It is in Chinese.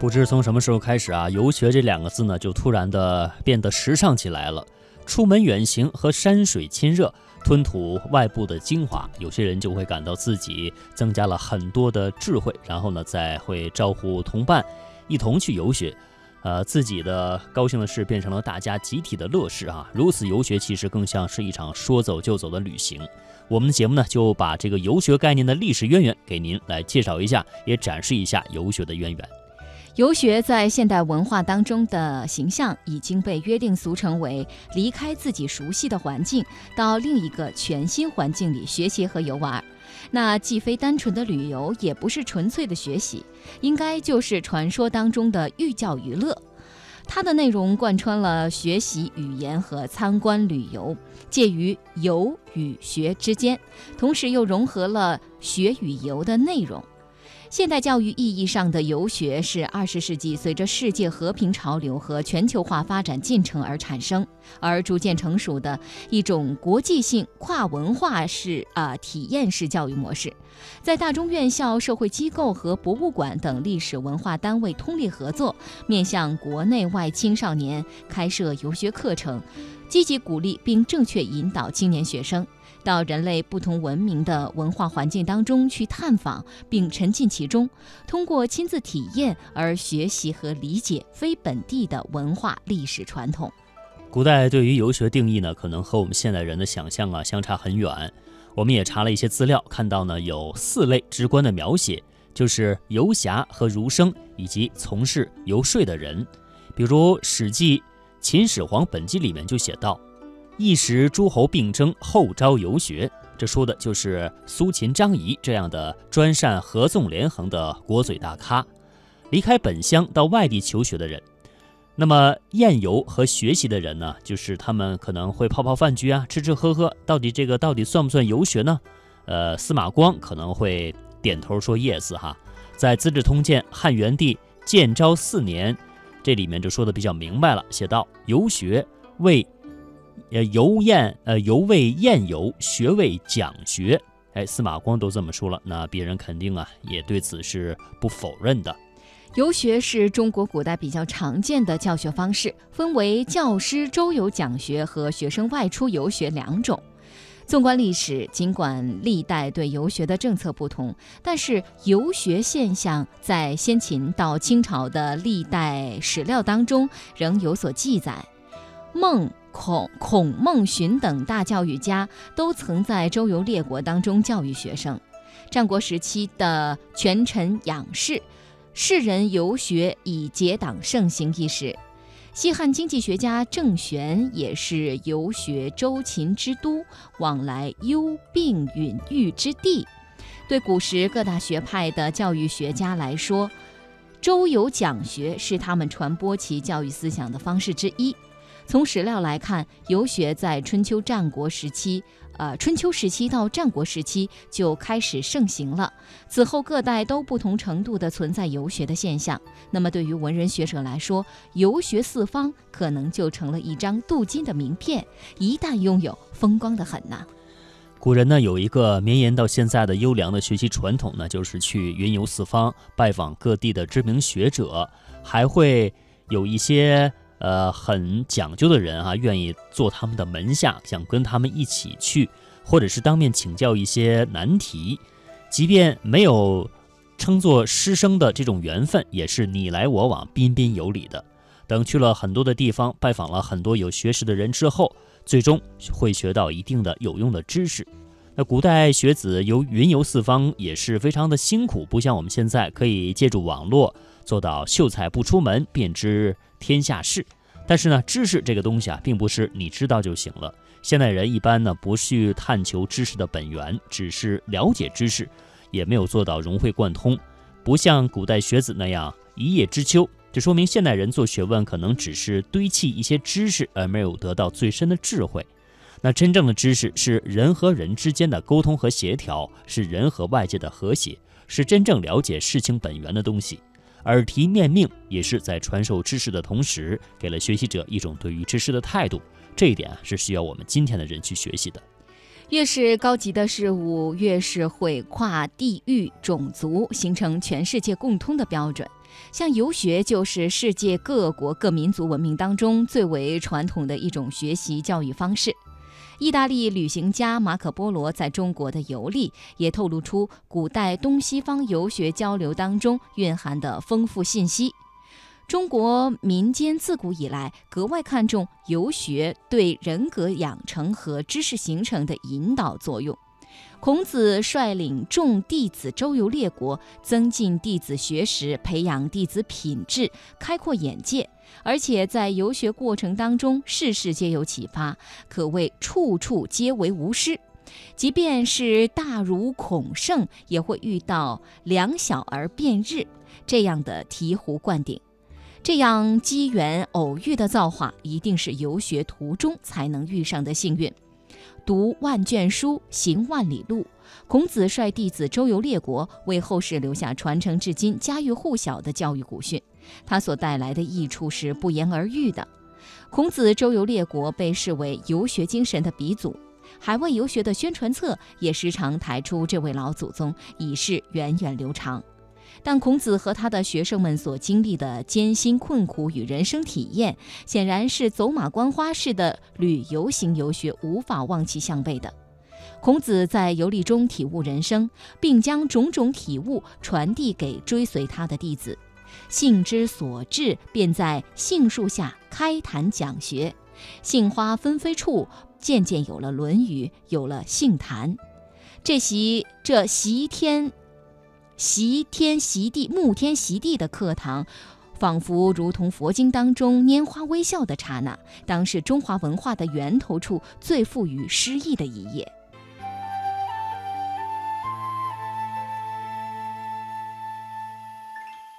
不知从什么时候开始啊，游学这两个字呢，就突然的变得时尚起来了。出门远行和山水亲热，吞吐外部的精华，有些人就会感到自己增加了很多的智慧，然后呢，再会招呼同伴一同去游学。呃，自己的高兴的事变成了大家集体的乐事啊！如此游学其实更像是一场说走就走的旅行。我们的节目呢，就把这个游学概念的历史渊源给您来介绍一下，也展示一下游学的渊源。游学在现代文化当中的形象已经被约定俗成为离开自己熟悉的环境，到另一个全新环境里学习和游玩。那既非单纯的旅游，也不是纯粹的学习，应该就是传说当中的寓教于乐。它的内容贯穿了学习语言和参观旅游，介于游与学之间，同时又融合了学与游的内容。现代教育意义上的游学是二十世纪随着世界和平潮流和全球化发展进程而产生，而逐渐成熟的一种国际性跨文化式啊体验式教育模式，在大中院校、社会机构和博物馆等历史文化单位通力合作，面向国内外青少年开设游学课程，积极鼓励并正确引导青年学生。到人类不同文明的文化环境当中去探访，并沉浸其中，通过亲自体验而学习和理解非本地的文化历史传统。古代对于游学定义呢，可能和我们现代人的想象啊相差很远。我们也查了一些资料，看到呢有四类直观的描写，就是游侠和儒生以及从事游说的人。比如《史记·秦始皇本纪》里面就写道。一时诸侯并争，后招游学，这说的就是苏秦、张仪这样的专善合纵连横的国嘴大咖，离开本乡到外地求学的人。那么宴游和学习的人呢，就是他们可能会泡泡饭局啊，吃吃喝喝。到底这个到底算不算游学呢？呃，司马光可能会点头说 yes 哈。在《资治通鉴·汉元帝建昭四年》这里面就说的比较明白了，写道：游学为。呃，游宴，呃，游为宴游，学为讲学。哎，司马光都这么说了，那别人肯定啊，也对此是不否认的。游学是中国古代比较常见的教学方式，分为教师周游讲学和学生外出游学两种。纵观历史，尽管历代对游学的政策不同，但是游学现象在先秦到清朝的历代史料当中仍有所记载。孟。孔孔孟荀等大教育家都曾在周游列国当中教育学生。战国时期的权臣养士，士人游学以结党盛行一时。西汉经济学家郑玄也是游学周秦之都，往来幽并允豫之地。对古时各大学派的教育学家来说，周游讲学是他们传播其教育思想的方式之一。从史料来看，游学在春秋战国时期，呃，春秋时期到战国时期就开始盛行了。此后各代都不同程度的存在游学的现象。那么对于文人学者来说，游学四方可能就成了一张镀金的名片，一旦拥有，风光的很呐。古人呢有一个绵延到现在的优良的学习传统呢，就是去云游四方，拜访各地的知名学者，还会有一些。呃，很讲究的人啊，愿意做他们的门下，想跟他们一起去，或者是当面请教一些难题，即便没有称作师生的这种缘分，也是你来我往，彬彬有礼的。等去了很多的地方，拜访了很多有学识的人之后，最终会学到一定的有用的知识。那古代学子游云游四方也是非常的辛苦，不像我们现在可以借助网络。做到秀才不出门便知天下事，但是呢，知识这个东西啊，并不是你知道就行了。现代人一般呢，不去探求知识的本源，只是了解知识，也没有做到融会贯通，不像古代学子那样一叶知秋。这说明现代人做学问可能只是堆砌一些知识，而没有得到最深的智慧。那真正的知识是人和人之间的沟通和协调，是人和外界的和谐，是真正了解事情本源的东西。耳提面命也是在传授知识的同时，给了学习者一种对于知识的态度。这一点啊，是需要我们今天的人去学习的。越是高级的事物，越是会跨地域、种族，形成全世界共通的标准。像游学就是世界各国各民族文明当中最为传统的一种学习教育方式。意大利旅行家马可·波罗在中国的游历，也透露出古代东西方游学交流当中蕴含的丰富信息。中国民间自古以来格外看重游学对人格养成和知识形成的引导作用。孔子率领众弟子周游列国，增进弟子学识，培养弟子品质，开阔眼界。而且在游学过程当中，事事皆有启发，可谓处处皆为吾师。即便是大儒孔圣，也会遇到两小儿辩日这样的醍醐灌顶。这样机缘偶遇的造化，一定是游学途中才能遇上的幸运。读万卷书，行万里路。孔子率弟子周游列国，为后世留下传承至今、家喻户晓的教育古训。他所带来的益处是不言而喻的。孔子周游列国被视为游学精神的鼻祖，海外游学的宣传册也时常抬出这位老祖宗，以示源远流长。但孔子和他的学生们所经历的艰辛困苦与人生体验，显然是走马观花式的旅游型游学无法望其项背的。孔子在游历中体悟人生，并将种种体悟传递给追随他的弟子，兴之所至，便在杏树下开坛讲学。杏花纷飞处，渐渐有了《论语》，有了杏坛。这席这席天。席天席地、沐天席地的课堂，仿佛如同佛经当中拈花微笑的刹那，当是中华文化的源头处最富于诗意的一页。